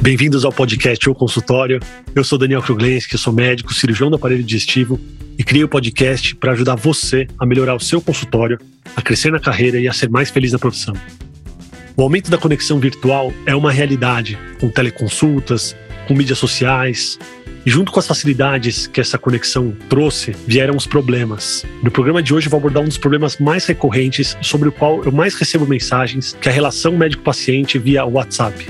Bem-vindos ao podcast ou consultório. Eu sou Daniel Kruglenski, sou médico, cirurgião do aparelho digestivo e criei o podcast para ajudar você a melhorar o seu consultório, a crescer na carreira e a ser mais feliz na profissão. O aumento da conexão virtual é uma realidade, com teleconsultas, com mídias sociais, junto com as facilidades que essa conexão trouxe, vieram os problemas. No programa de hoje eu vou abordar um dos problemas mais recorrentes sobre o qual eu mais recebo mensagens, que é a relação médico-paciente via WhatsApp.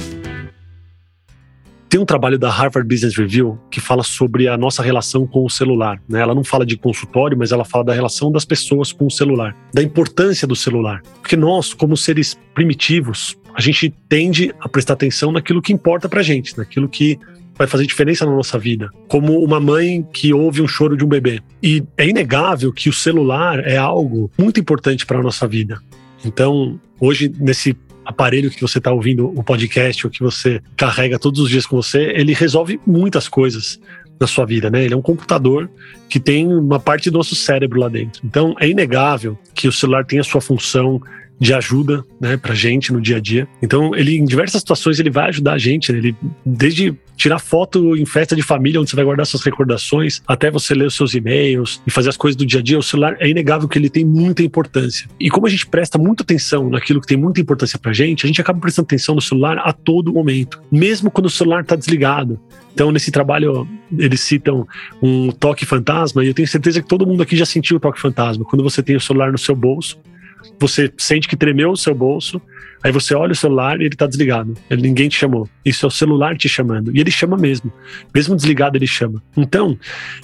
Tem um trabalho da Harvard Business Review que fala sobre a nossa relação com o celular. Né? Ela não fala de consultório, mas ela fala da relação das pessoas com o celular, da importância do celular. Porque nós, como seres primitivos, a gente tende a prestar atenção naquilo que importa pra gente, naquilo que vai fazer diferença na nossa vida, como uma mãe que ouve um choro de um bebê. E é inegável que o celular é algo muito importante para a nossa vida. Então, hoje, nesse aparelho que você está ouvindo o podcast ou que você carrega todos os dias com você, ele resolve muitas coisas na sua vida, né? Ele é um computador que tem uma parte do nosso cérebro lá dentro. Então, é inegável que o celular tenha sua função de ajuda, né, pra gente no dia a dia. Então, ele em diversas situações ele vai ajudar a gente, né? ele desde tirar foto em festa de família onde você vai guardar suas recordações, até você ler os seus e-mails e fazer as coisas do dia a dia, o celular é inegável que ele tem muita importância. E como a gente presta muita atenção naquilo que tem muita importância pra gente, a gente acaba prestando atenção no celular a todo momento, mesmo quando o celular está desligado. Então, nesse trabalho, eles citam um toque fantasma, e eu tenho certeza que todo mundo aqui já sentiu o toque fantasma. Quando você tem o celular no seu bolso, você sente que tremeu o seu bolso, aí você olha o celular e ele está desligado. Ele, ninguém te chamou. Isso é o celular te chamando. E ele chama mesmo. Mesmo desligado, ele chama. Então,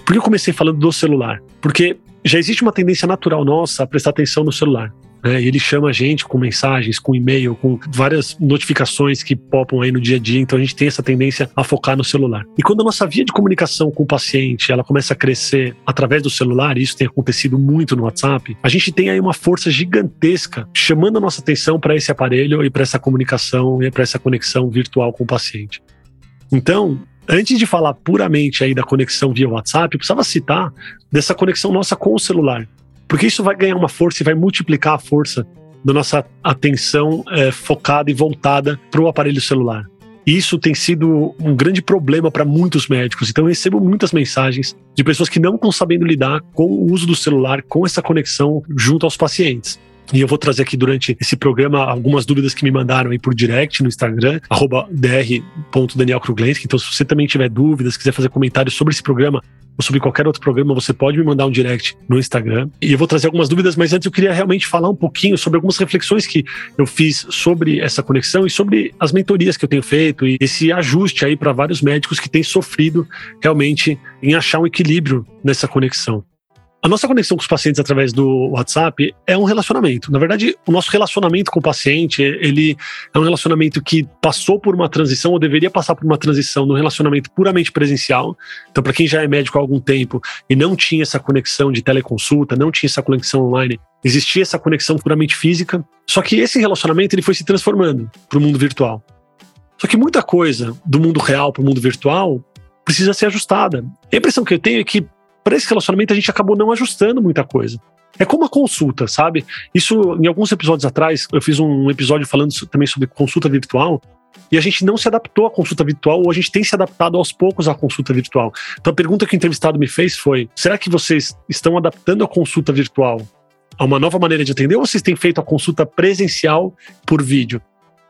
por que eu comecei falando do celular? Porque já existe uma tendência natural nossa a prestar atenção no celular. Né? E ele chama a gente com mensagens, com e-mail, com várias notificações que popam aí no dia a dia. Então a gente tem essa tendência a focar no celular. E quando a nossa via de comunicação com o paciente ela começa a crescer através do celular, e isso tem acontecido muito no WhatsApp, a gente tem aí uma força gigantesca chamando a nossa atenção para esse aparelho e para essa comunicação e para essa conexão virtual com o paciente. Então, antes de falar puramente aí da conexão via WhatsApp, eu precisava citar dessa conexão nossa com o celular. Porque isso vai ganhar uma força e vai multiplicar a força da nossa atenção é, focada e voltada para o aparelho celular. E isso tem sido um grande problema para muitos médicos. Então, eu recebo muitas mensagens de pessoas que não estão sabendo lidar com o uso do celular, com essa conexão junto aos pacientes. E eu vou trazer aqui durante esse programa algumas dúvidas que me mandaram aí por direct no Instagram, dr.danielkruglenski. Então, se você também tiver dúvidas, quiser fazer comentários sobre esse programa, ou sobre qualquer outro programa, você pode me mandar um direct no Instagram. E eu vou trazer algumas dúvidas, mas antes eu queria realmente falar um pouquinho sobre algumas reflexões que eu fiz sobre essa conexão e sobre as mentorias que eu tenho feito e esse ajuste aí para vários médicos que têm sofrido realmente em achar um equilíbrio nessa conexão. A nossa conexão com os pacientes através do WhatsApp é um relacionamento. Na verdade, o nosso relacionamento com o paciente, ele é um relacionamento que passou por uma transição ou deveria passar por uma transição no relacionamento puramente presencial. Então, para quem já é médico há algum tempo e não tinha essa conexão de teleconsulta, não tinha essa conexão online, existia essa conexão puramente física. Só que esse relacionamento ele foi se transformando para o mundo virtual. Só que muita coisa do mundo real para o mundo virtual precisa ser ajustada. A impressão que eu tenho é que para esse relacionamento a gente acabou não ajustando muita coisa. É como a consulta, sabe? Isso, em alguns episódios atrás, eu fiz um episódio falando também sobre consulta virtual. E a gente não se adaptou à consulta virtual, ou a gente tem se adaptado aos poucos à consulta virtual. Então a pergunta que o entrevistado me fez foi: será que vocês estão adaptando a consulta virtual a uma nova maneira de atender, ou vocês têm feito a consulta presencial por vídeo?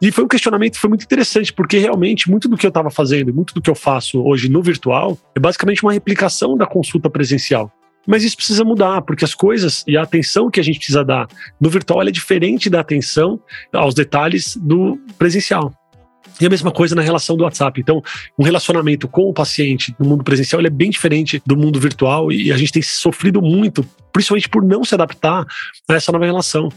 E foi um questionamento que foi muito interessante, porque realmente muito do que eu estava fazendo, muito do que eu faço hoje no virtual, é basicamente uma replicação da consulta presencial. Mas isso precisa mudar, porque as coisas e a atenção que a gente precisa dar no virtual é diferente da atenção aos detalhes do presencial. E a mesma coisa na relação do WhatsApp. Então, um relacionamento com o paciente no mundo presencial é bem diferente do mundo virtual e a gente tem sofrido muito, principalmente por não se adaptar a essa nova relação.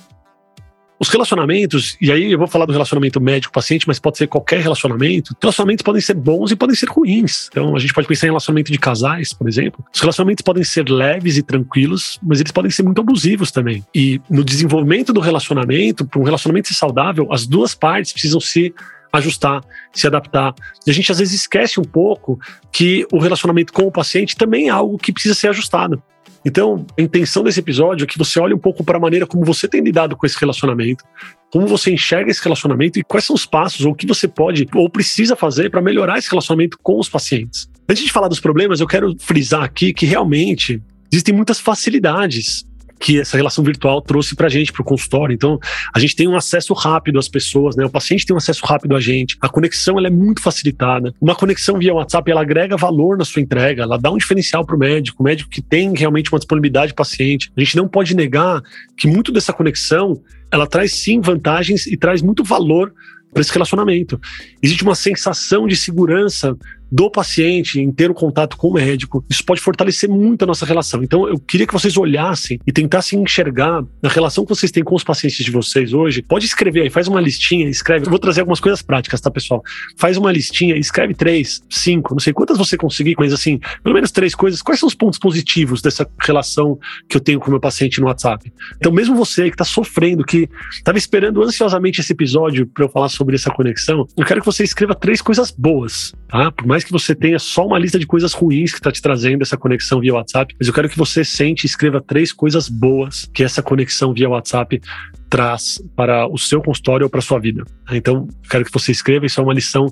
Os relacionamentos, e aí eu vou falar do relacionamento médico-paciente, mas pode ser qualquer relacionamento. Relacionamentos podem ser bons e podem ser ruins. Então a gente pode pensar em relacionamento de casais, por exemplo. Os relacionamentos podem ser leves e tranquilos, mas eles podem ser muito abusivos também. E no desenvolvimento do relacionamento, para um relacionamento ser saudável, as duas partes precisam se ajustar, se adaptar. E a gente às vezes esquece um pouco que o relacionamento com o paciente também é algo que precisa ser ajustado. Então, a intenção desse episódio é que você olhe um pouco para a maneira como você tem lidado com esse relacionamento, como você enxerga esse relacionamento e quais são os passos ou o que você pode ou precisa fazer para melhorar esse relacionamento com os pacientes. Antes de falar dos problemas, eu quero frisar aqui que realmente existem muitas facilidades que essa relação virtual trouxe para a gente, para o consultório. Então, a gente tem um acesso rápido às pessoas, né? O paciente tem um acesso rápido a gente. A conexão ela é muito facilitada. Uma conexão via WhatsApp ela agrega valor na sua entrega, ela dá um diferencial para o médico, o médico que tem realmente uma disponibilidade paciente. A gente não pode negar que muito dessa conexão ela traz sim vantagens e traz muito valor para esse relacionamento. Existe uma sensação de segurança do paciente em ter o contato com o médico. Isso pode fortalecer muito a nossa relação. Então, eu queria que vocês olhassem e tentassem enxergar a relação que vocês têm com os pacientes de vocês hoje. Pode escrever aí, faz uma listinha, escreve. Eu vou trazer algumas coisas práticas, tá, pessoal? Faz uma listinha, escreve três, cinco, não sei quantas você conseguir, mas assim, pelo menos três coisas. Quais são os pontos positivos dessa relação que eu tenho com o meu paciente no WhatsApp? Então, mesmo você que está sofrendo, que estava esperando ansiosamente esse episódio para eu falar sobre essa conexão, eu quero que você escreva três coisas boas, tá? Por mais que você tenha só uma lista de coisas ruins que está te trazendo essa conexão via WhatsApp, mas eu quero que você sente e escreva três coisas boas que essa conexão via WhatsApp traz para o seu consultório ou para a sua vida. Então, quero que você escreva, isso é uma lição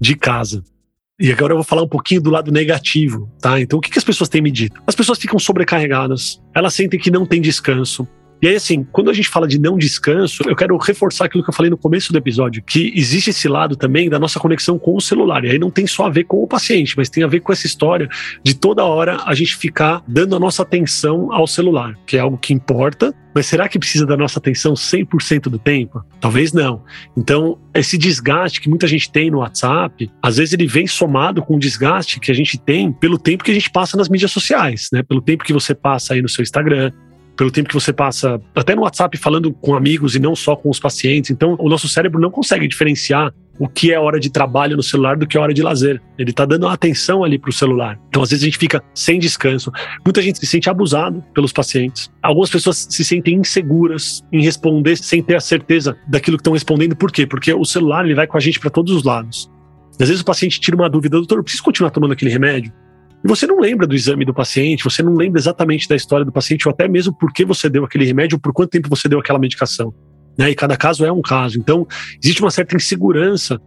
de casa. E agora eu vou falar um pouquinho do lado negativo, tá? Então, o que, que as pessoas têm me dito? As pessoas ficam sobrecarregadas, elas sentem que não tem descanso, e aí, assim, quando a gente fala de não descanso, eu quero reforçar aquilo que eu falei no começo do episódio, que existe esse lado também da nossa conexão com o celular. E aí não tem só a ver com o paciente, mas tem a ver com essa história de toda hora a gente ficar dando a nossa atenção ao celular, que é algo que importa, mas será que precisa da nossa atenção 100% do tempo? Talvez não. Então, esse desgaste que muita gente tem no WhatsApp, às vezes ele vem somado com o desgaste que a gente tem pelo tempo que a gente passa nas mídias sociais, né? Pelo tempo que você passa aí no seu Instagram, pelo tempo que você passa até no WhatsApp falando com amigos e não só com os pacientes. Então, o nosso cérebro não consegue diferenciar o que é hora de trabalho no celular do que é hora de lazer. Ele está dando atenção ali para o celular. Então, às vezes, a gente fica sem descanso. Muita gente se sente abusado pelos pacientes. Algumas pessoas se sentem inseguras em responder sem ter a certeza daquilo que estão respondendo. Por quê? Porque o celular ele vai com a gente para todos os lados. Às vezes o paciente tira uma dúvida, doutor, eu preciso continuar tomando aquele remédio? E você não lembra do exame do paciente, você não lembra exatamente da história do paciente, ou até mesmo por que você deu aquele remédio, ou por quanto tempo você deu aquela medicação. Né? E cada caso é um caso. Então, existe uma certa insegurança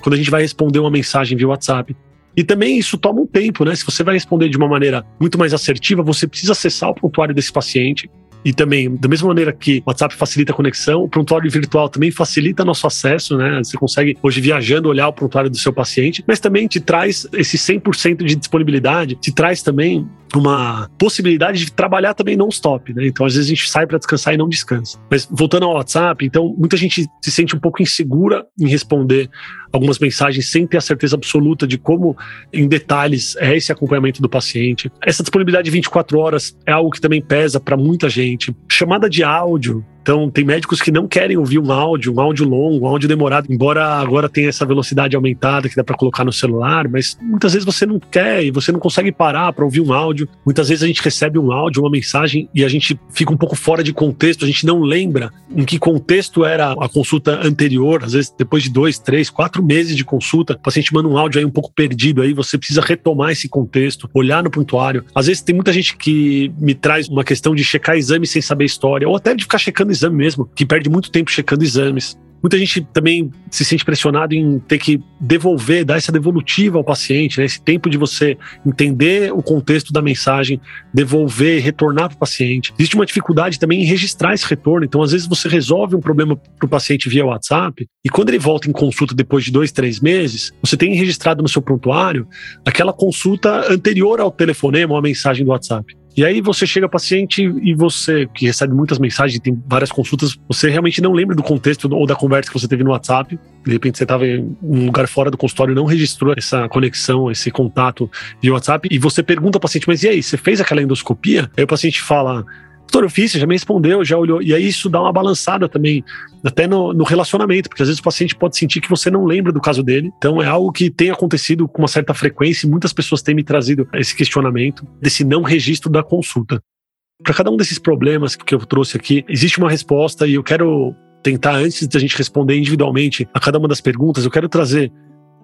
quando a gente vai responder uma mensagem via WhatsApp. E também isso toma um tempo, né? Se você vai responder de uma maneira muito mais assertiva, você precisa acessar o prontuário desse paciente. E também, da mesma maneira que o WhatsApp facilita a conexão, o prontuário virtual também facilita nosso acesso, né? Você consegue, hoje, viajando, olhar o prontuário do seu paciente, mas também te traz esse 100% de disponibilidade, te traz também uma possibilidade de trabalhar também non-stop, né? Então, às vezes a gente sai para descansar e não descansa. Mas voltando ao WhatsApp, então, muita gente se sente um pouco insegura em responder algumas mensagens sem ter a certeza absoluta de como, em detalhes, é esse acompanhamento do paciente. Essa disponibilidade de 24 horas é algo que também pesa para muita gente. Chamada de áudio, então, tem médicos que não querem ouvir um áudio, um áudio longo, um áudio demorado, embora agora tenha essa velocidade aumentada que dá para colocar no celular, mas muitas vezes você não quer e você não consegue parar para ouvir um áudio. Muitas vezes a gente recebe um áudio, uma mensagem e a gente fica um pouco fora de contexto, a gente não lembra em que contexto era a consulta anterior, às vezes depois de dois, três, quatro meses de consulta, o paciente manda um áudio aí um pouco perdido aí, você precisa retomar esse contexto, olhar no prontuário. Às vezes tem muita gente que me traz uma questão de checar exame sem saber história, ou até de ficar checando exame mesmo, que perde muito tempo checando exames. Muita gente também se sente pressionado em ter que devolver, dar essa devolutiva ao paciente, né? esse tempo de você entender o contexto da mensagem, devolver, retornar para o paciente. Existe uma dificuldade também em registrar esse retorno. Então, às vezes, você resolve um problema para o paciente via WhatsApp e quando ele volta em consulta depois de dois, três meses, você tem registrado no seu prontuário aquela consulta anterior ao telefonema ou à mensagem do WhatsApp. E aí você chega paciente e você, que recebe muitas mensagens, tem várias consultas, você realmente não lembra do contexto ou da conversa que você teve no WhatsApp. De repente você estava em um lugar fora do consultório não registrou essa conexão, esse contato via WhatsApp. E você pergunta ao paciente, mas e aí, você fez aquela endoscopia? Aí o paciente fala, doutor, eu fiz, já me respondeu, já olhou. E aí isso dá uma balançada também, até no, no, relacionamento, porque às vezes o paciente pode sentir que você não lembra do caso dele. Então é algo que tem acontecido com uma certa frequência e muitas pessoas têm me trazido esse questionamento desse não registro da consulta. Para cada um desses problemas que eu trouxe aqui, existe uma resposta e eu quero tentar, antes da gente responder individualmente a cada uma das perguntas, eu quero trazer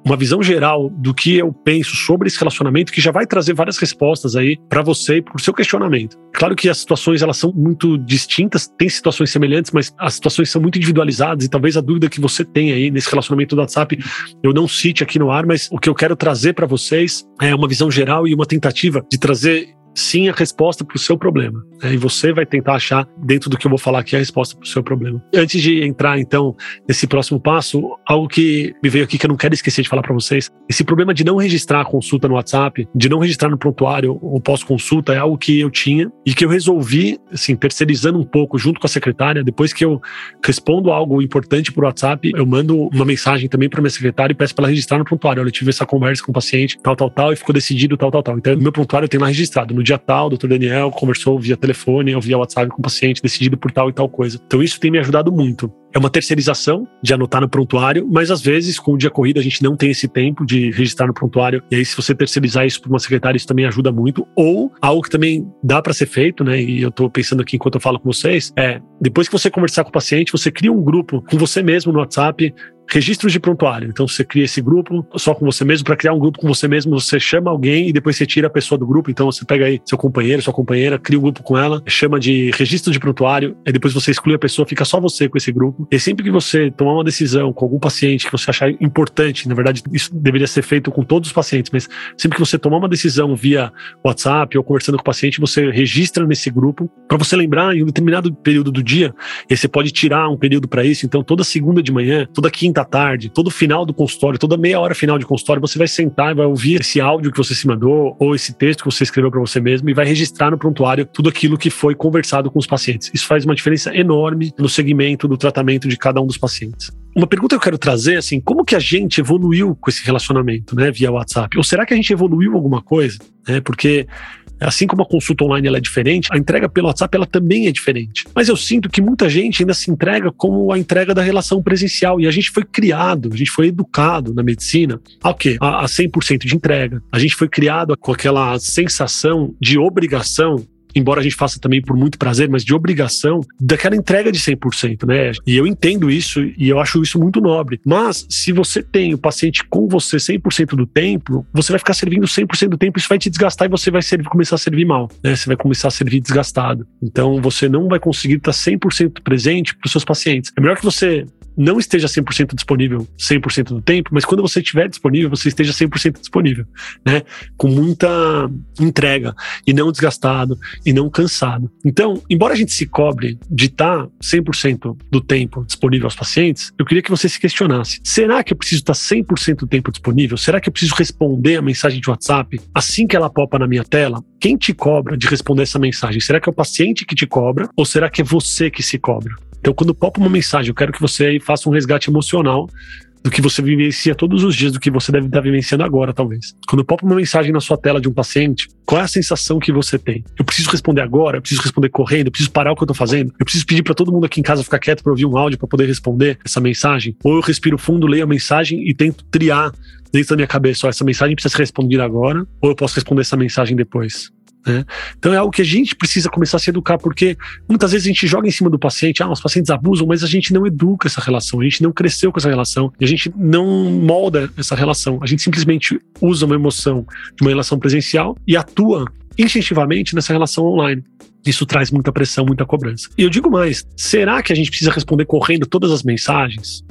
uma visão geral do que eu penso sobre esse relacionamento que já vai trazer várias respostas aí para você e para o seu questionamento. Claro que as situações elas são muito distintas, tem situações semelhantes, mas as situações são muito individualizadas e talvez a dúvida que você tem aí nesse relacionamento do WhatsApp eu não cite aqui no ar, mas o que eu quero trazer para vocês é uma visão geral e uma tentativa de trazer sim a resposta para o seu problema. Né? E você vai tentar achar, dentro do que eu vou falar aqui, a resposta para o seu problema. Antes de entrar, então, nesse próximo passo, algo que me veio aqui que eu não quero esquecer de falar para vocês: esse problema de não registrar a consulta no WhatsApp, de não registrar no prontuário ou pós-consulta, é algo que eu tinha e que eu resolvi, assim, terceirizando um pouco junto com a secretária. Depois que eu respondo algo importante por WhatsApp, eu mando uma mensagem também para minha secretária e peço para ela registrar no prontuário. Olha, eu tive essa conversa com o paciente, tal, tal, tal, e ficou decidido, tal, tal, tal. Então, meu prontuário eu tenho lá registrado no dia tal, o doutor Daniel conversou via telefone ou via WhatsApp com o paciente, decidido por tal e tal coisa. Então isso tem me ajudado muito. É uma terceirização de anotar no prontuário, mas às vezes, com o dia corrido, a gente não tem esse tempo de registrar no prontuário. E aí, se você terceirizar isso para uma secretária, isso também ajuda muito. Ou algo que também dá para ser feito, né? E eu estou pensando aqui enquanto eu falo com vocês, é depois que você conversar com o paciente, você cria um grupo com você mesmo no WhatsApp registros de prontuário. Então você cria esse grupo só com você mesmo. Para criar um grupo com você mesmo, você chama alguém e depois você tira a pessoa do grupo. Então você pega aí seu companheiro, sua companheira, cria um grupo com ela, chama de registro de prontuário, e depois você exclui a pessoa, fica só você com esse grupo. E sempre que você tomar uma decisão com algum paciente que você achar importante, na verdade, isso deveria ser feito com todos os pacientes, mas sempre que você tomar uma decisão via WhatsApp ou conversando com o paciente, você registra nesse grupo para você lembrar em um determinado período do dia. E aí você pode tirar um período para isso. Então toda segunda de manhã, toda quinta à tarde, todo final do consultório, toda meia hora final de consultório, você vai sentar e vai ouvir esse áudio que você se mandou ou esse texto que você escreveu para você mesmo e vai registrar no prontuário tudo aquilo que foi conversado com os pacientes. Isso faz uma diferença enorme no segmento do tratamento de cada um dos pacientes. Uma pergunta que eu quero trazer, assim, como que a gente evoluiu com esse relacionamento, né, via WhatsApp? Ou será que a gente evoluiu alguma coisa? Né? Porque assim como a consulta online ela é diferente, a entrega pelo WhatsApp ela também é diferente. Mas eu sinto que muita gente ainda se entrega como a entrega da relação presencial. E a gente foi criado, a gente foi educado na medicina a o quê? A, a 100% de entrega. A gente foi criado com aquela sensação de obrigação embora a gente faça também por muito prazer, mas de obrigação daquela entrega de 100%, né? E eu entendo isso e eu acho isso muito nobre. Mas se você tem o paciente com você 100% do tempo, você vai ficar servindo 100% do tempo, isso vai te desgastar e você vai servir, começar a servir mal, né? Você vai começar a servir desgastado. Então você não vai conseguir estar 100% presente para os seus pacientes. É melhor que você não esteja 100% disponível 100% do tempo, mas quando você estiver disponível, você esteja 100% disponível, né? Com muita entrega e não desgastado e não cansado. Então, embora a gente se cobre de estar 100% do tempo disponível aos pacientes, eu queria que você se questionasse: será que eu preciso estar 100% do tempo disponível? Será que eu preciso responder a mensagem de WhatsApp assim que ela popa na minha tela? Quem te cobra de responder essa mensagem? Será que é o paciente que te cobra ou será que é você que se cobra? Então, quando popa uma mensagem, eu quero que você faça um resgate emocional do que você vivencia todos os dias, do que você deve estar vivenciando agora, talvez. Quando popa uma mensagem na sua tela de um paciente, qual é a sensação que você tem? Eu preciso responder agora, eu preciso responder correndo, eu preciso parar o que eu estou fazendo, eu preciso pedir para todo mundo aqui em casa ficar quieto para ouvir um áudio para poder responder essa mensagem, ou eu respiro fundo, leio a mensagem e tento triar dentro da minha cabeça, ó, essa mensagem precisa ser respondida agora, ou eu posso responder essa mensagem depois. Né? Então é algo que a gente precisa começar a se educar, porque muitas vezes a gente joga em cima do paciente, ah, os pacientes abusam, mas a gente não educa essa relação, a gente não cresceu com essa relação, a gente não molda essa relação. A gente simplesmente usa uma emoção de uma relação presencial e atua instintivamente nessa relação online. Isso traz muita pressão, muita cobrança. E eu digo mais: será que a gente precisa responder correndo todas as mensagens?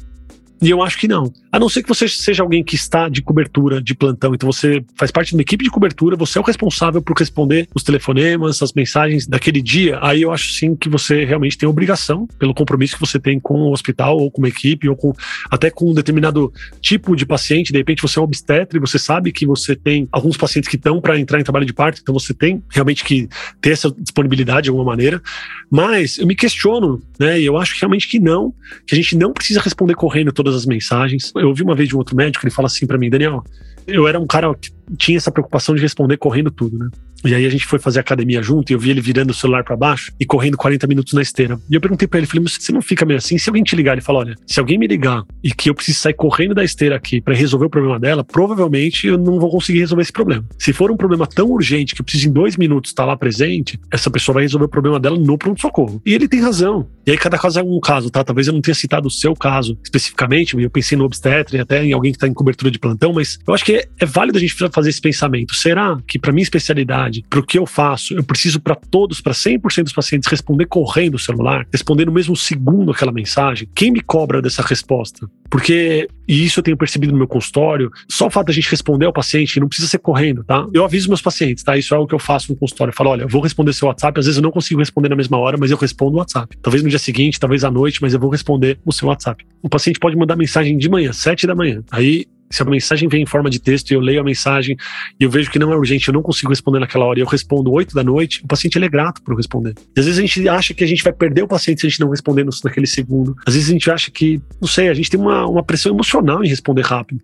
E eu acho que não. A não ser que você seja alguém que está de cobertura, de plantão, então você faz parte de uma equipe de cobertura, você é o responsável por responder os telefonemas, as mensagens daquele dia, aí eu acho sim que você realmente tem obrigação, pelo compromisso que você tem com o hospital, ou com uma equipe, ou com até com um determinado tipo de paciente. De repente você é um obstetra e você sabe que você tem alguns pacientes que estão para entrar em trabalho de parto, então você tem realmente que ter essa disponibilidade de alguma maneira. Mas eu me questiono, né? E eu acho realmente que não, que a gente não precisa responder correndo todas todas as mensagens. Eu ouvi uma vez de um outro médico, ele fala assim para mim, Daniel, eu era um cara que tinha essa preocupação de responder correndo tudo, né? E aí a gente foi fazer academia junto e eu vi ele virando o celular para baixo e correndo 40 minutos na esteira. E eu perguntei para ele, falei, mas você não fica meio assim? Se alguém te ligar, ele falou, olha, se alguém me ligar e que eu preciso sair correndo da esteira aqui para resolver o problema dela, provavelmente eu não vou conseguir resolver esse problema. Se for um problema tão urgente que eu preciso em dois minutos estar lá presente, essa pessoa vai resolver o problema dela no pronto-socorro. E ele tem razão. E aí cada caso é um caso, tá? Talvez eu não tenha citado o seu caso especificamente, eu pensei no obstetra e até em alguém que está em cobertura de plantão, mas eu acho que é, é válido a gente fazer esse pensamento. Será que para minha especialidade, para o que eu faço, eu preciso para todos, para 100% dos pacientes responder correndo o celular, responder no mesmo segundo aquela mensagem? Quem me cobra dessa resposta? Porque, e isso eu tenho percebido no meu consultório, só o fato da gente responder ao paciente não precisa ser correndo, tá? Eu aviso meus pacientes, tá? Isso é o que eu faço no consultório. Eu falo, olha, eu vou responder seu WhatsApp, às vezes eu não consigo responder na mesma hora, mas eu respondo o WhatsApp. Talvez no dia seguinte, talvez à noite, mas eu vou responder o seu WhatsApp. O paciente pode mandar mensagem de manhã, sete da manhã. Aí se a mensagem vem em forma de texto e eu leio a mensagem e eu vejo que não é urgente, eu não consigo responder naquela hora e eu respondo 8 da noite, o paciente ele é grato por responder. E às vezes a gente acha que a gente vai perder o paciente se a gente não responder naquele segundo. Às vezes a gente acha que, não sei, a gente tem uma, uma pressão emocional em responder rápido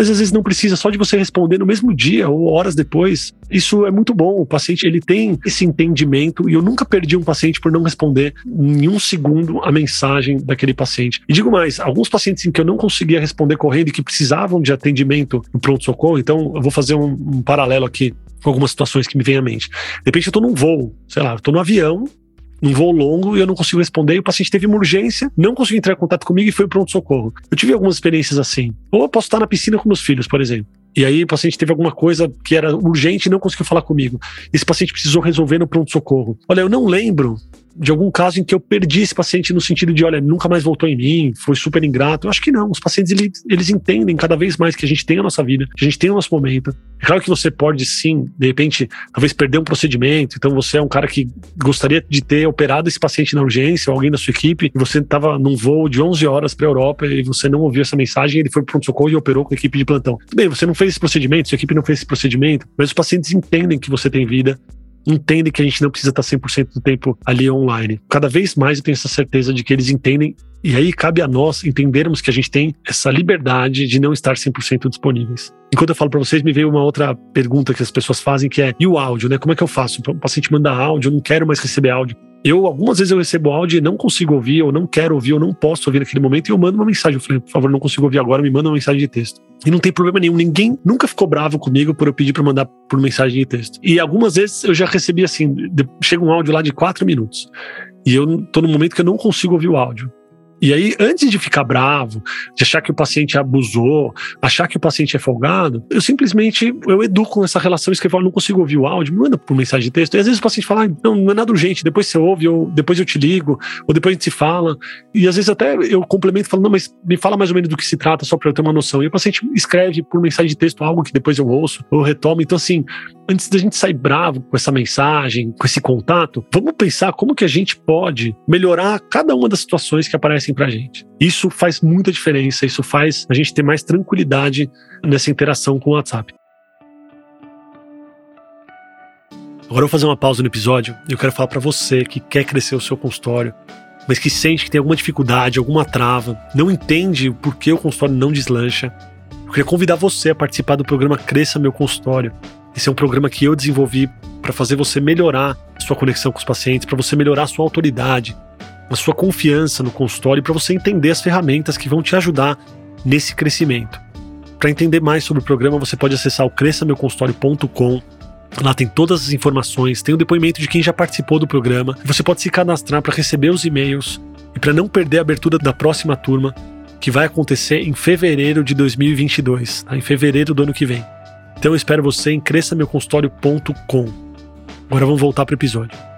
mas às vezes não precisa só de você responder no mesmo dia ou horas depois. Isso é muito bom. O paciente ele tem esse entendimento e eu nunca perdi um paciente por não responder em um segundo a mensagem daquele paciente. E digo mais, alguns pacientes em que eu não conseguia responder correndo e que precisavam de atendimento no pronto-socorro, então eu vou fazer um, um paralelo aqui com algumas situações que me vêm à mente. De repente eu estou num voo, sei lá, eu tô no avião num voo longo e eu não consigo responder. E o paciente teve uma urgência, não conseguiu entrar em contato comigo e foi pronto-socorro. Eu tive algumas experiências assim. Ou eu posso estar na piscina com meus filhos, por exemplo. E aí o paciente teve alguma coisa que era urgente e não conseguiu falar comigo. Esse paciente precisou resolver no pronto-socorro. Olha, eu não lembro de algum caso em que eu perdi esse paciente no sentido de, olha, nunca mais voltou em mim, foi super ingrato. Eu acho que não. Os pacientes, eles, eles entendem cada vez mais que a gente tem a nossa vida, que a gente tem o nosso momento. É claro que você pode, sim, de repente, talvez perder um procedimento. Então, você é um cara que gostaria de ter operado esse paciente na urgência, ou alguém da sua equipe, e você estava num voo de 11 horas para a Europa e você não ouviu essa mensagem, ele foi para pronto-socorro e operou com a equipe de plantão. Tudo bem, você não fez esse procedimento, sua equipe não fez esse procedimento, mas os pacientes entendem que você tem vida, entendem que a gente não precisa estar 100% do tempo ali online. Cada vez mais eu tenho essa certeza de que eles entendem e aí cabe a nós entendermos que a gente tem essa liberdade de não estar 100% disponíveis. Enquanto eu falo para vocês, me veio uma outra pergunta que as pessoas fazem, que é: e o áudio, né? Como é que eu faço? O paciente manda áudio, eu não quero mais receber áudio. Eu, algumas vezes eu recebo áudio e não consigo ouvir, ou não quero ouvir, ou não posso ouvir naquele momento, e eu mando uma mensagem. Eu falei, por favor, não consigo ouvir agora, me manda uma mensagem de texto. E não tem problema nenhum, ninguém nunca ficou bravo comigo por eu pedir para mandar por mensagem de texto. E algumas vezes eu já recebi assim, chega um áudio lá de quatro minutos. E eu tô no momento que eu não consigo ouvir o áudio. E aí, antes de ficar bravo, de achar que o paciente abusou, achar que o paciente é folgado, eu simplesmente eu educo essa relação, escrevo, eu não consigo ouvir o áudio, manda por mensagem de texto. E às vezes o paciente fala, ah, não, não é nada urgente, depois você ouve, ou depois eu te ligo, ou depois a gente se fala. E às vezes até eu complemento falando, não, mas me fala mais ou menos do que se trata, só para eu ter uma noção. E o paciente escreve por mensagem de texto algo que depois eu ouço, ou retomo. Então, assim, antes da gente sair bravo com essa mensagem, com esse contato, vamos pensar como que a gente pode melhorar cada uma das situações que aparecem pra gente. Isso faz muita diferença, isso faz a gente ter mais tranquilidade nessa interação com o WhatsApp. Agora eu vou fazer uma pausa no episódio e eu quero falar para você que quer crescer o seu consultório, mas que sente que tem alguma dificuldade, alguma trava, não entende por que o consultório não deslancha. Eu queria convidar você a participar do programa Cresça Meu Consultório. Esse é um programa que eu desenvolvi para fazer você melhorar a sua conexão com os pacientes, para você melhorar a sua autoridade, a sua confiança no consultório, para você entender as ferramentas que vão te ajudar nesse crescimento. Para entender mais sobre o programa, você pode acessar o cresçameuconsultório.com. Lá tem todas as informações, tem o depoimento de quem já participou do programa. Você pode se cadastrar para receber os e-mails e para não perder a abertura da próxima turma, que vai acontecer em fevereiro de 2022, tá? em fevereiro do ano que vem. Então eu espero você em cresçameuconsultório.com. Agora vamos voltar para o episódio.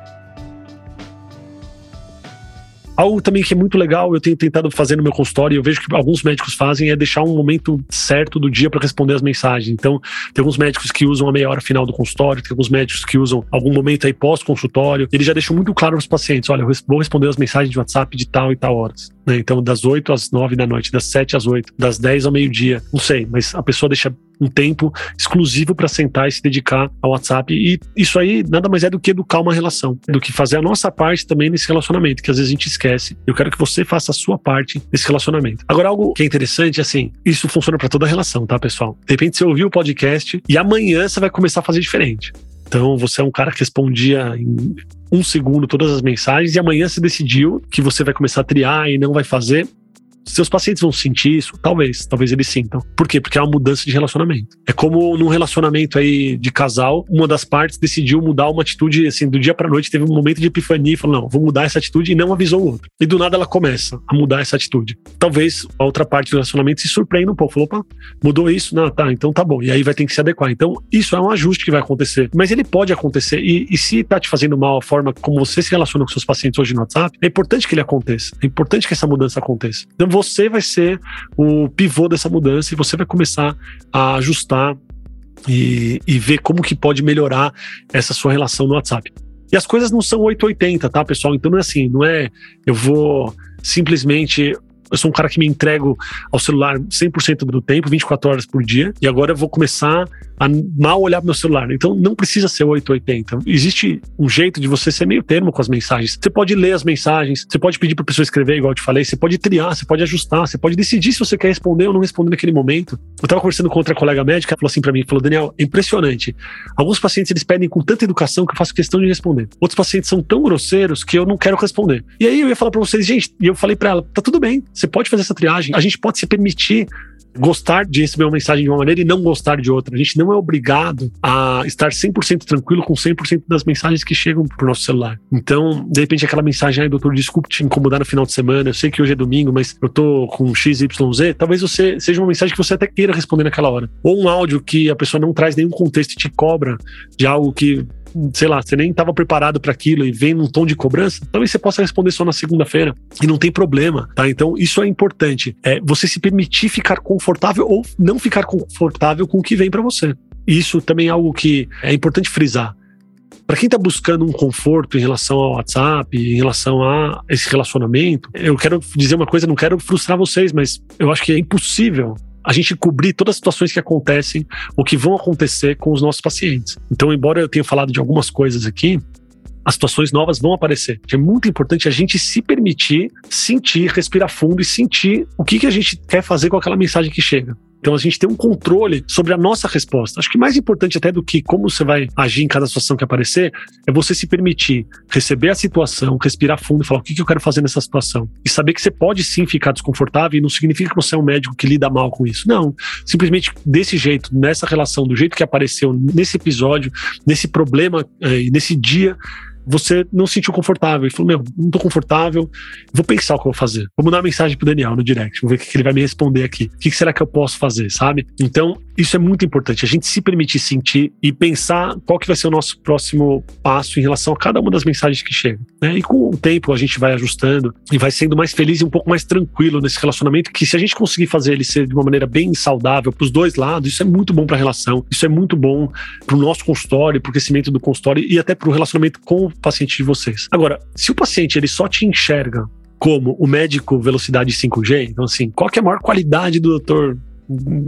Algo também que é muito legal, eu tenho tentado fazer no meu consultório, eu vejo que alguns médicos fazem, é deixar um momento certo do dia para responder as mensagens. Então, tem alguns médicos que usam a meia hora final do consultório, tem alguns médicos que usam algum momento aí pós-consultório. Eles já deixam muito claro para os pacientes: olha, eu vou responder as mensagens de WhatsApp de tal e tal horas. Né? Então, das 8 às 9 da noite, das 7 às 8, das 10 ao meio-dia, não sei, mas a pessoa deixa um tempo exclusivo para sentar e se dedicar ao WhatsApp. E isso aí nada mais é do que educar uma relação, do que fazer a nossa parte também nesse relacionamento, que às vezes a gente esquece. Eu quero que você faça a sua parte nesse relacionamento. Agora, algo que é interessante, assim, isso funciona para toda relação, tá, pessoal? De repente você ouviu o podcast e amanhã você vai começar a fazer diferente. Então, você é um cara que respondia em um segundo todas as mensagens e amanhã você decidiu que você vai começar a triar e não vai fazer seus pacientes vão sentir isso? Talvez, talvez eles sintam. Por quê? Porque é uma mudança de relacionamento. É como num relacionamento aí de casal, uma das partes decidiu mudar uma atitude, assim, do dia para noite, teve um momento de epifania e falou: não, vou mudar essa atitude e não avisou o outro. E do nada ela começa a mudar essa atitude. Talvez a outra parte do relacionamento se surpreenda um pouco. Falou, opa, mudou isso? Não, tá, então tá bom. E aí vai ter que se adequar. Então, isso é um ajuste que vai acontecer. Mas ele pode acontecer. E, e se tá te fazendo mal a forma como você se relaciona com seus pacientes hoje no WhatsApp, é importante que ele aconteça. É importante que essa mudança aconteça. Então, você vai ser o pivô dessa mudança e você vai começar a ajustar e, e ver como que pode melhorar essa sua relação no WhatsApp. E as coisas não são 880, tá, pessoal? Então não é assim, não é eu vou simplesmente eu sou um cara que me entrego ao celular 100% do tempo, 24 horas por dia, e agora eu vou começar a mal olhar pro meu celular. Então não precisa ser 880. Existe um jeito de você ser meio termo com as mensagens. Você pode ler as mensagens, você pode pedir para pessoa escrever, igual eu te falei, você pode triar, você pode ajustar, você pode decidir se você quer responder ou não responder naquele momento. Eu estava conversando com outra colega médica, ela falou assim para mim, falou: "Daniel, é impressionante. Alguns pacientes eles pedem com tanta educação que eu faço questão de responder. Outros pacientes são tão grosseiros que eu não quero responder". E aí eu ia falar para vocês, gente, e eu falei para ela: "Tá tudo bem, você pode fazer essa triagem. A gente pode se permitir gostar de receber uma mensagem de uma maneira e não gostar de outra. A gente não é obrigado a estar 100% tranquilo com 100% das mensagens que chegam pro nosso celular. Então, de repente, aquela mensagem, ai, doutor, desculpe te incomodar no final de semana, eu sei que hoje é domingo, mas eu tô com XYZ, talvez você seja uma mensagem que você até queira responder naquela hora. Ou um áudio que a pessoa não traz nenhum contexto e te cobra de algo que sei lá, você nem estava preparado para aquilo e vem num tom de cobrança, talvez você possa responder só na segunda-feira e não tem problema, tá? Então isso é importante, é você se permitir ficar confortável ou não ficar confortável com o que vem para você. Isso também é algo que é importante frisar. Para quem está buscando um conforto em relação ao WhatsApp, em relação a esse relacionamento, eu quero dizer uma coisa, não quero frustrar vocês, mas eu acho que é impossível a gente cobrir todas as situações que acontecem ou que vão acontecer com os nossos pacientes. Então, embora eu tenha falado de algumas coisas aqui, as situações novas vão aparecer. É muito importante a gente se permitir sentir, respirar fundo e sentir o que, que a gente quer fazer com aquela mensagem que chega. Então a gente tem um controle sobre a nossa resposta. Acho que mais importante até do que como você vai agir em cada situação que aparecer é você se permitir receber a situação, respirar fundo e falar o que, que eu quero fazer nessa situação. E saber que você pode sim ficar desconfortável e não significa que você é um médico que lida mal com isso. Não. Simplesmente desse jeito, nessa relação, do jeito que apareceu nesse episódio, nesse problema, eh, nesse dia, você não se sentiu confortável e falou: Meu, não tô confortável, vou pensar o que eu vou fazer. Vou mandar uma mensagem pro Daniel no direct, vou ver o que ele vai me responder aqui. O que será que eu posso fazer, sabe? Então, isso é muito importante, a gente se permitir sentir e pensar qual que vai ser o nosso próximo passo em relação a cada uma das mensagens que chegam. Né? E com o tempo a gente vai ajustando e vai sendo mais feliz e um pouco mais tranquilo nesse relacionamento, que se a gente conseguir fazer ele ser de uma maneira bem saudável para os dois lados, isso é muito bom para a relação, isso é muito bom para o nosso consultório, para o crescimento do consultório e até para o relacionamento com paciente de vocês. Agora, se o paciente ele só te enxerga como o médico velocidade 5G, então assim, qual que é a maior qualidade do doutor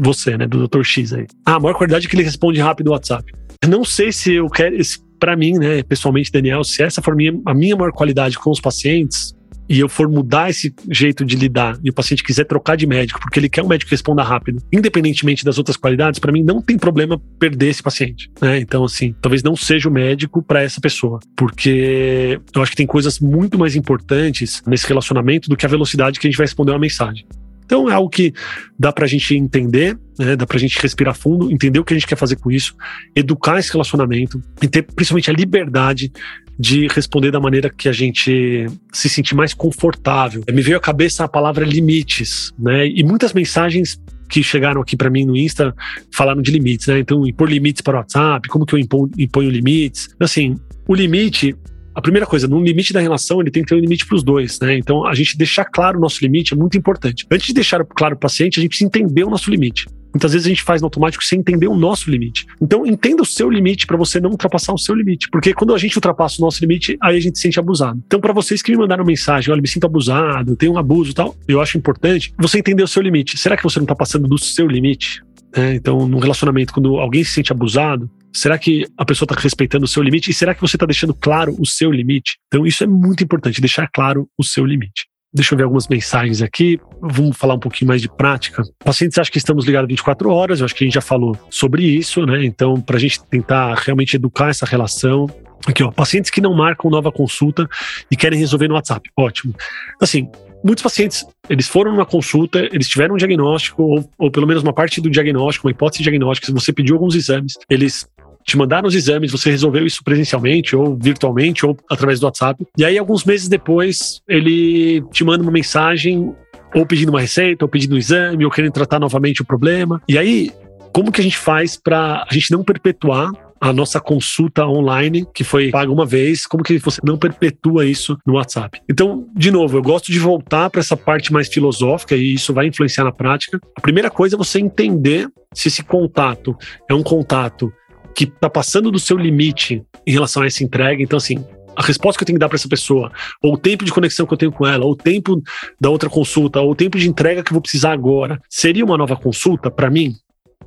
você, né, do Dr. X aí. Ah, a maior qualidade é que ele responde rápido o WhatsApp. Eu não sei se eu quero, para mim, né, pessoalmente, Daniel, se essa for minha, a minha maior qualidade com os pacientes, e eu for mudar esse jeito de lidar e o paciente quiser trocar de médico porque ele quer um médico que responda rápido, independentemente das outras qualidades, para mim não tem problema perder esse paciente, né? Então assim, talvez não seja o médico para essa pessoa, porque eu acho que tem coisas muito mais importantes nesse relacionamento do que a velocidade que a gente vai responder uma mensagem. Então é algo que dá para a gente entender, né? dá para a gente respirar fundo, entender o que a gente quer fazer com isso, educar esse relacionamento e ter principalmente a liberdade de responder da maneira que a gente se sentir mais confortável. Me veio à cabeça a palavra limites, né? E muitas mensagens que chegaram aqui para mim no Insta falaram de limites, né? Então, impor limites para o WhatsApp, como que eu imponho, imponho limites. Assim, o limite a primeira coisa, no limite da relação, ele tem que ter um limite para os dois, né? Então, a gente deixar claro o nosso limite é muito importante. Antes de deixar claro o paciente, a gente precisa entender o nosso limite. Muitas vezes a gente faz no automático sem entender o nosso limite. Então, entenda o seu limite para você não ultrapassar o seu limite. Porque quando a gente ultrapassa o nosso limite, aí a gente se sente abusado. Então, para vocês que me mandaram mensagem, olha, me sinto abusado, tem um abuso e tal, eu acho importante você entender o seu limite. Será que você não está passando do seu limite? É, então, num relacionamento, quando alguém se sente abusado, será que a pessoa está respeitando o seu limite? E será que você está deixando claro o seu limite? Então, isso é muito importante, deixar claro o seu limite. Deixa eu ver algumas mensagens aqui. Vamos falar um pouquinho mais de prática. Pacientes acham que estamos ligados 24 horas, eu acho que a gente já falou sobre isso, né? Então, para a gente tentar realmente educar essa relação, Aqui, ó, pacientes que não marcam nova consulta e querem resolver no WhatsApp. Ótimo. Assim, muitos pacientes, eles foram numa consulta, eles tiveram um diagnóstico, ou, ou pelo menos uma parte do diagnóstico, uma hipótese diagnóstica, você pediu alguns exames, eles te mandaram os exames, você resolveu isso presencialmente ou virtualmente ou através do WhatsApp. E aí, alguns meses depois, ele te manda uma mensagem ou pedindo uma receita, ou pedindo um exame, ou querendo tratar novamente o problema. E aí, como que a gente faz para a gente não perpetuar a nossa consulta online, que foi paga uma vez, como que você não perpetua isso no WhatsApp? Então, de novo, eu gosto de voltar para essa parte mais filosófica e isso vai influenciar na prática. A primeira coisa é você entender se esse contato é um contato que está passando do seu limite em relação a essa entrega. Então, assim, a resposta que eu tenho que dar para essa pessoa, ou o tempo de conexão que eu tenho com ela, ou o tempo da outra consulta, ou o tempo de entrega que eu vou precisar agora, seria uma nova consulta para mim?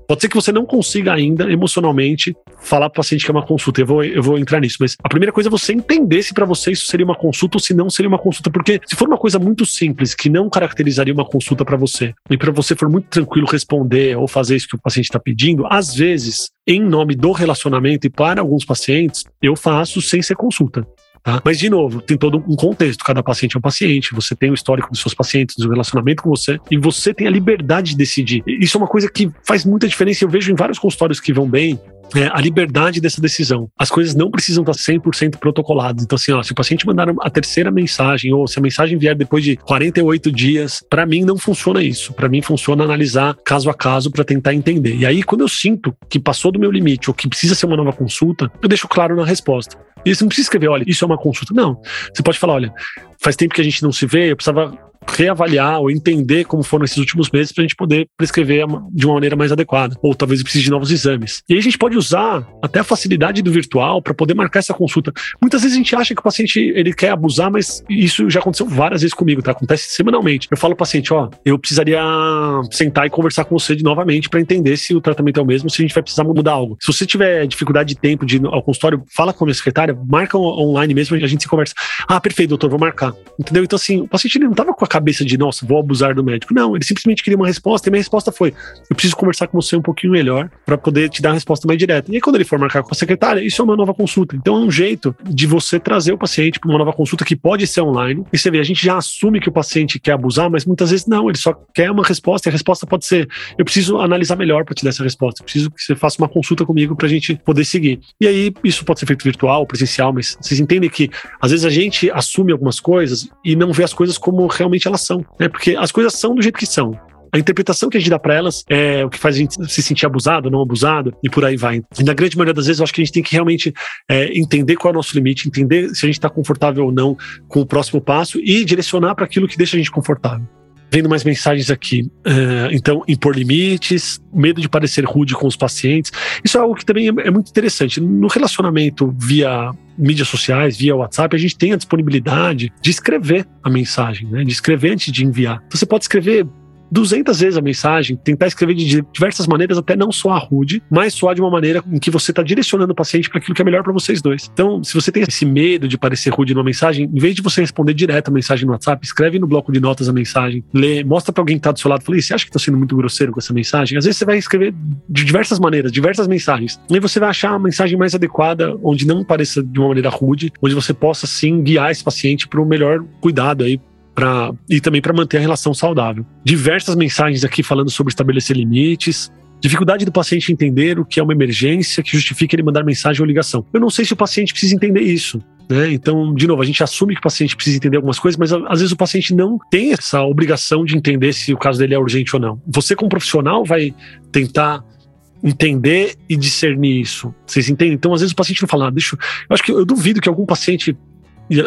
Pode ser que você não consiga ainda emocionalmente falar para o paciente que é uma consulta. Eu vou, eu vou entrar nisso, mas a primeira coisa é você entender se para você isso seria uma consulta ou se não seria uma consulta, porque se for uma coisa muito simples que não caracterizaria uma consulta para você e para você for muito tranquilo responder ou fazer isso que o paciente está pedindo, às vezes, em nome do relacionamento e para alguns pacientes, eu faço sem ser consulta. Tá? Mas, de novo, tem todo um contexto. Cada paciente é um paciente, você tem o histórico dos seus pacientes, o relacionamento com você, e você tem a liberdade de decidir. Isso é uma coisa que faz muita diferença. Eu vejo em vários consultórios que vão bem, é, a liberdade dessa decisão. As coisas não precisam estar 100% protocoladas. Então, assim, ó, se o paciente mandar a terceira mensagem, ou se a mensagem vier depois de 48 dias, para mim não funciona isso. Para mim funciona analisar caso a caso para tentar entender. E aí, quando eu sinto que passou do meu limite ou que precisa ser uma nova consulta, eu deixo claro na resposta. E você não precisa escrever, olha, isso é uma consulta. Não. Você pode falar, olha, faz tempo que a gente não se vê, eu precisava reavaliar ou entender como foram esses últimos meses para a gente poder prescrever de uma maneira mais adequada. Ou talvez precise de novos exames. E aí a gente pode usar até a facilidade do virtual para poder marcar essa consulta. Muitas vezes a gente acha que o paciente ele quer abusar, mas isso já aconteceu várias vezes comigo, tá? Acontece semanalmente. Eu falo ao paciente, ó, eu precisaria sentar e conversar com você de novamente para entender se o tratamento é o mesmo, se a gente vai precisar mudar algo. Se você tiver dificuldade de tempo de ir ao consultório, fala com a minha secretária, marca online mesmo, a gente se conversa. Ah, perfeito, doutor, vou marcar. Entendeu? Então, assim, o paciente ele não estava com a cabeça de, nossa, vou abusar do médico. Não, ele simplesmente queria uma resposta e minha resposta foi: eu preciso conversar com você um pouquinho melhor para poder te dar uma resposta mais direta. E aí, quando ele for marcar com a secretária, isso é uma nova consulta. Então, é um jeito de você trazer o paciente para uma nova consulta que pode ser online. E você vê, a gente já assume que o paciente quer abusar, mas muitas vezes não, ele só quer uma resposta e a resposta pode ser: eu preciso analisar melhor para te dar essa resposta. Eu preciso que você faça uma consulta comigo para a gente poder seguir. E aí, isso pode ser feito virtual, presencial, mas vocês entendem que às vezes a gente assume algumas coisas e não vê as coisas como realmente elas são né? Porque as coisas são do jeito que são. A interpretação que a gente dá para elas é o que faz a gente se sentir abusado, não abusado, e por aí vai. E na grande maioria das vezes, eu acho que a gente tem que realmente é, entender qual é o nosso limite, entender se a gente está confortável ou não com o próximo passo e direcionar para aquilo que deixa a gente confortável. Vendo mais mensagens aqui. Uh, então, impor limites, medo de parecer rude com os pacientes. Isso é algo que também é, é muito interessante. No relacionamento via mídias sociais, via WhatsApp, a gente tem a disponibilidade de escrever a mensagem, né? de escrever antes de enviar. Você pode escrever 200 vezes a mensagem, tentar escrever de diversas maneiras, até não soar rude, mas soar de uma maneira em que você está direcionando o paciente para aquilo que é melhor para vocês dois. Então, se você tem esse medo de parecer rude numa mensagem, em vez de você responder direto a mensagem no WhatsApp, escreve no bloco de notas a mensagem, lê, mostra para alguém que está do seu lado, fala, você acha que está sendo muito grosseiro com essa mensagem? Às vezes você vai escrever de diversas maneiras, diversas mensagens, e aí você vai achar a mensagem mais adequada, onde não pareça de uma maneira rude, onde você possa sim guiar esse paciente para o melhor cuidado aí E também para manter a relação saudável. Diversas mensagens aqui falando sobre estabelecer limites, dificuldade do paciente entender o que é uma emergência que justifica ele mandar mensagem ou ligação. Eu não sei se o paciente precisa entender isso. Né? Então, de novo, a gente assume que o paciente precisa entender algumas coisas, mas às vezes o paciente não tem essa obrigação de entender se o caso dele é urgente ou não. Você, como profissional, vai tentar entender e discernir isso. Vocês entendem? Então, às vezes o paciente não fala, ah, deixa. Eu acho que eu duvido que algum paciente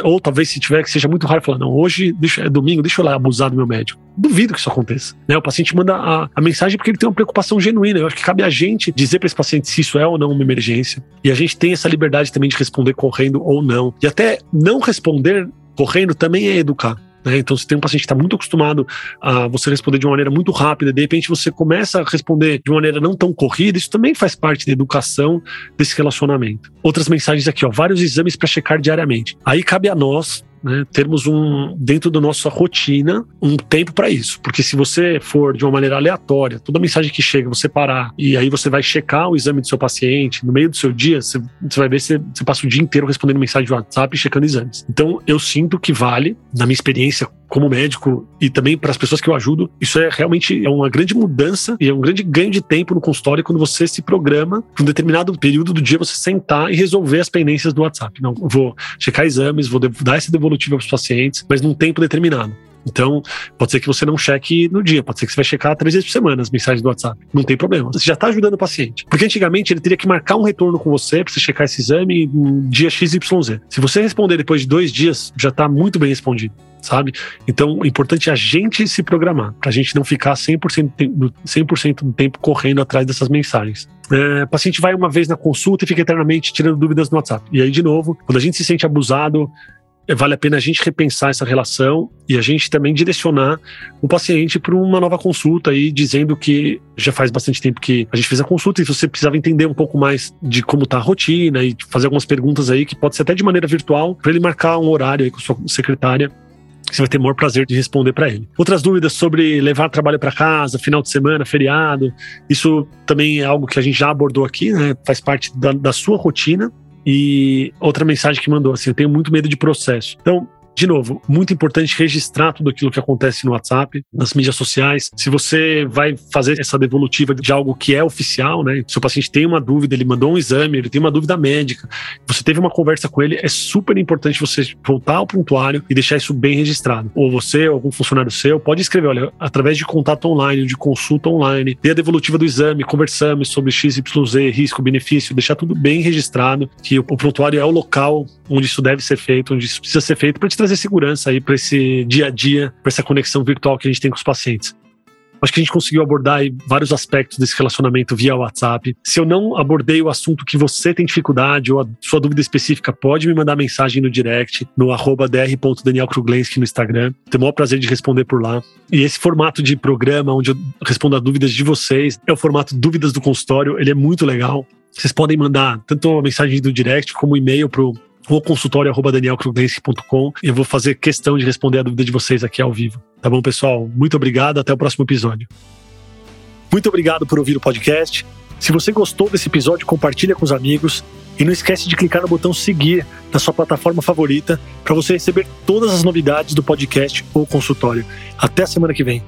ou talvez se tiver que seja muito raro falar, não, hoje deixa, é domingo, deixa eu lá abusar do meu médico. Duvido que isso aconteça. Né? O paciente manda a, a mensagem porque ele tem uma preocupação genuína. Eu acho que cabe a gente dizer para esse paciente se isso é ou não uma emergência. E a gente tem essa liberdade também de responder correndo ou não. E até não responder correndo também é educar. Né? Então, se tem um paciente que está muito acostumado a você responder de uma maneira muito rápida, de repente você começa a responder de uma maneira não tão corrida, isso também faz parte da educação desse relacionamento. Outras mensagens aqui, ó, vários exames para checar diariamente. Aí cabe a nós né? Termos um dentro da nossa rotina um tempo para isso, porque se você for de uma maneira aleatória, toda mensagem que chega você parar e aí você vai checar o exame do seu paciente no meio do seu dia, você, você vai ver se você passa o dia inteiro respondendo mensagem de WhatsApp e checando exames. Então eu sinto que vale, na minha experiência como médico e também para as pessoas que eu ajudo, isso é realmente é uma grande mudança e é um grande ganho de tempo no consultório quando você se programa para um determinado período do dia você sentar e resolver as pendências do WhatsApp. Não, vou checar exames, vou dar esse devolutivo para os pacientes, mas num tempo determinado. Então, pode ser que você não cheque no dia, pode ser que você vai checar três vezes por semana as mensagens do WhatsApp. Não tem problema. Você já está ajudando o paciente. Porque antigamente ele teria que marcar um retorno com você para você checar esse exame no dia XYZ. Se você responder depois de dois dias, já está muito bem respondido sabe? Então, o importante é a gente se programar, para a gente não ficar 100%, 100 do tempo correndo atrás dessas mensagens. É, o paciente vai uma vez na consulta e fica eternamente tirando dúvidas no WhatsApp. E aí, de novo, quando a gente se sente abusado, é, vale a pena a gente repensar essa relação e a gente também direcionar o paciente para uma nova consulta aí, dizendo que já faz bastante tempo que a gente fez a consulta e você precisava entender um pouco mais de como está a rotina e fazer algumas perguntas aí que pode ser até de maneira virtual para ele marcar um horário aí com sua secretária você vai ter o maior prazer de responder para ele. Outras dúvidas sobre levar trabalho para casa, final de semana, feriado, isso também é algo que a gente já abordou aqui, né? Faz parte da, da sua rotina e outra mensagem que mandou assim: eu tenho muito medo de processo. Então, de novo, muito importante registrar tudo aquilo que acontece no WhatsApp, nas mídias sociais. Se você vai fazer essa devolutiva de algo que é oficial, né? Se o paciente tem uma dúvida, ele mandou um exame, ele tem uma dúvida médica, você teve uma conversa com ele, é super importante você voltar ao prontuário e deixar isso bem registrado. Ou você, ou algum funcionário seu, pode escrever, olha, através de contato online, de consulta online, dê a devolutiva do exame, conversamos sobre XYZ, risco, benefício, deixar tudo bem registrado, que o prontuário é o local onde isso deve ser feito, onde isso precisa ser feito para te trazer trazer segurança aí para esse dia a dia, para essa conexão virtual que a gente tem com os pacientes. Acho que a gente conseguiu abordar vários aspectos desse relacionamento via WhatsApp. Se eu não abordei o assunto que você tem dificuldade ou a sua dúvida específica, pode me mandar mensagem no direct, no arroba dr.danielkruglenski no Instagram. Tenho o maior prazer de responder por lá. E esse formato de programa, onde eu respondo a dúvidas de vocês, é o formato Dúvidas do Consultório. Ele é muito legal. Vocês podem mandar tanto a mensagem do direct como e-mail para o ou consultório.danielkruglenski.com. Eu vou fazer questão de responder a dúvida de vocês aqui ao vivo. Tá bom, pessoal? Muito obrigado. Até o próximo episódio. Muito obrigado por ouvir o podcast. Se você gostou desse episódio, compartilha com os amigos. E não esquece de clicar no botão seguir na sua plataforma favorita para você receber todas as novidades do podcast ou consultório. Até a semana que vem.